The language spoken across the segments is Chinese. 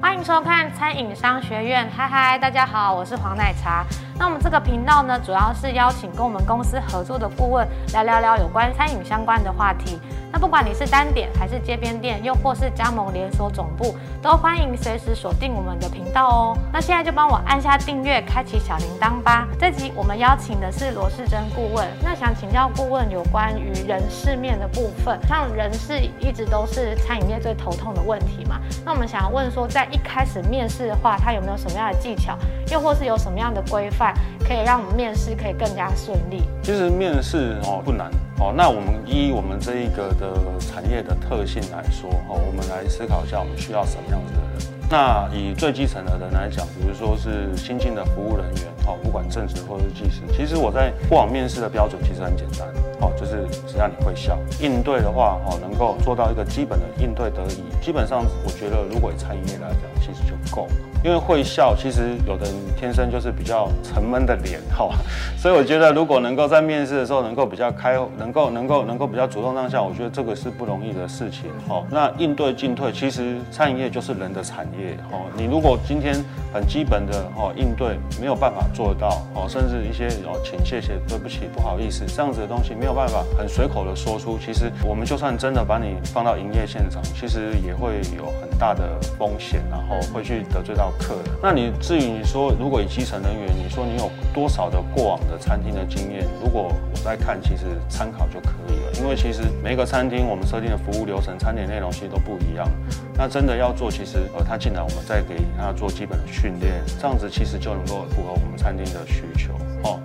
欢迎收看餐饮商学院，嗨嗨，大家好，我是黄奶茶。那我们这个频道呢，主要是邀请跟我们公司合作的顾问来聊聊有关餐饮相关的话题。那不管你是单点还是街边店，又或是加盟连锁总部，都欢迎随时锁定我们的频道哦。那现在就帮我按下订阅，开启小铃铛吧。这集我们邀请的是罗世珍顾问。那想请教顾问有关于人事面的部分，像人事一直都是餐饮业最头痛的问题嘛。那我们想要问说，在一开始面试的话，他有没有什么样的技巧，又或是有什么样的规范，可以让我们面试可以更加顺利？其实面试哦不难哦，那我们依我们这一个的产业的特性来说哦，我们来思考一下我们需要什么样子的人。那以最基层的人来讲，比如说是新进的服务人员哦，不管正职或者是技师，其实我在过往面试的标准其实很简单哦，就是只要你会笑，应对的话哦，能够做到一个基本的应对得宜，基本上我觉得如果以餐饮业来讲，其实就够了。因为会笑，其实有的人天生就是比较沉闷的脸哈，所以我觉得如果能够在面试的时候能够比较开，能够能够能够比较主动让下，我觉得这个是不容易的事情哈。那应对进退，其实餐饮业就是人的产业哈。你如果今天很基本的哦应对没有办法做到哦，甚至一些哦请谢谢对不起不好意思这样子的东西没有办法很随口的说出，其实我们就算真的把你放到营业现场，其实也会有很大的风险，然后会去得罪到。客人，那你至于你说，如果以基层人员，你说你有多少的过往的餐厅的经验？如果我在看，其实参考就可以了。因为其实每一个餐厅，我们设定的服务流程、餐点内容其实都不一样。那真的要做，其实呃，他进来，我们再给他做基本的训练，这样子其实就能够符合我们餐厅的需求哦。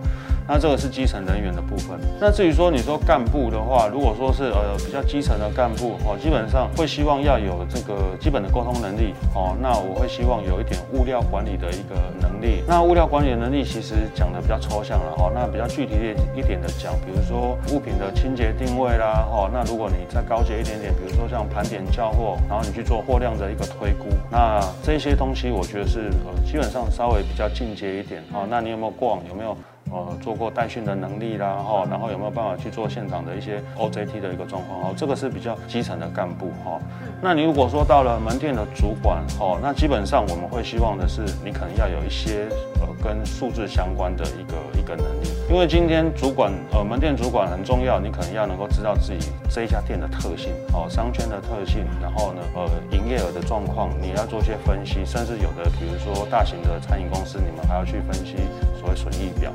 那这个是基层人员的部分。那至于说你说干部的话，如果说是呃比较基层的干部哦，基本上会希望要有这个基本的沟通能力哦。那我会希望有一点物料管理的一个能力。那物料管理的能力其实讲的比较抽象了哦。那比较具体一点的讲，比如说物品的清洁定位啦哦。那如果你再高阶一点点，比如说像盘点交货，然后你去做货量的一个推估，那这些东西我觉得是呃基本上稍微比较进阶一点哦。那你有没有过往有没有？呃，做过代训的能力啦，哈，然后有没有办法去做现场的一些 OJT 的一个状况？哦，这个是比较基层的干部，哈。那你如果说到了门店的主管，哦，那基本上我们会希望的是，你可能要有一些呃跟数字相关的一个一个能力，因为今天主管呃门店主管很重要，你可能要能够知道自己这一家店的特性，哦，商圈的特性，然后呢，呃，营业额的状况，你要做一些分析，甚至有的比如说大型的餐饮公司，你们还要去分析所谓损益表。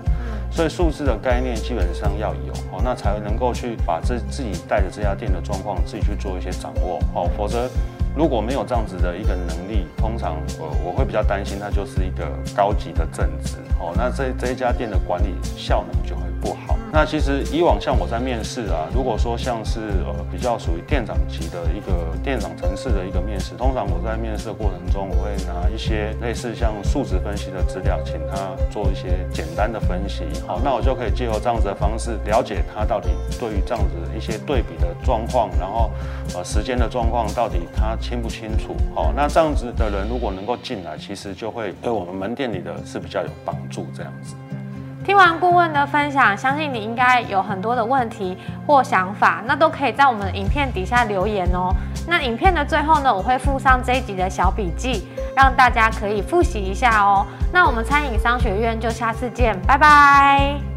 所以数字的概念基本上要有哦，那才能够去把自自己带着这家店的状况自己去做一些掌握哦，否则如果没有这样子的一个能力，通常呃我会比较担心它就是一个高级的正职哦，那这这一家店的管理效能就会。那其实以往像我在面试啊，如果说像是呃比较属于店长级的一个店长层次的一个面试，通常我在面试的过程中，我会拿一些类似像数值分析的资料，请他做一些简单的分析。好，那我就可以借由这样子的方式，了解他到底对于这样子一些对比的状况，然后呃时间的状况到底他清不清楚。好，那这样子的人如果能够进来，其实就会对我们门店里的是比较有帮助这样子。听完顾问的分享，相信你应该有很多的问题或想法，那都可以在我们的影片底下留言哦。那影片的最后呢，我会附上这一集的小笔记，让大家可以复习一下哦。那我们餐饮商学院就下次见，拜拜。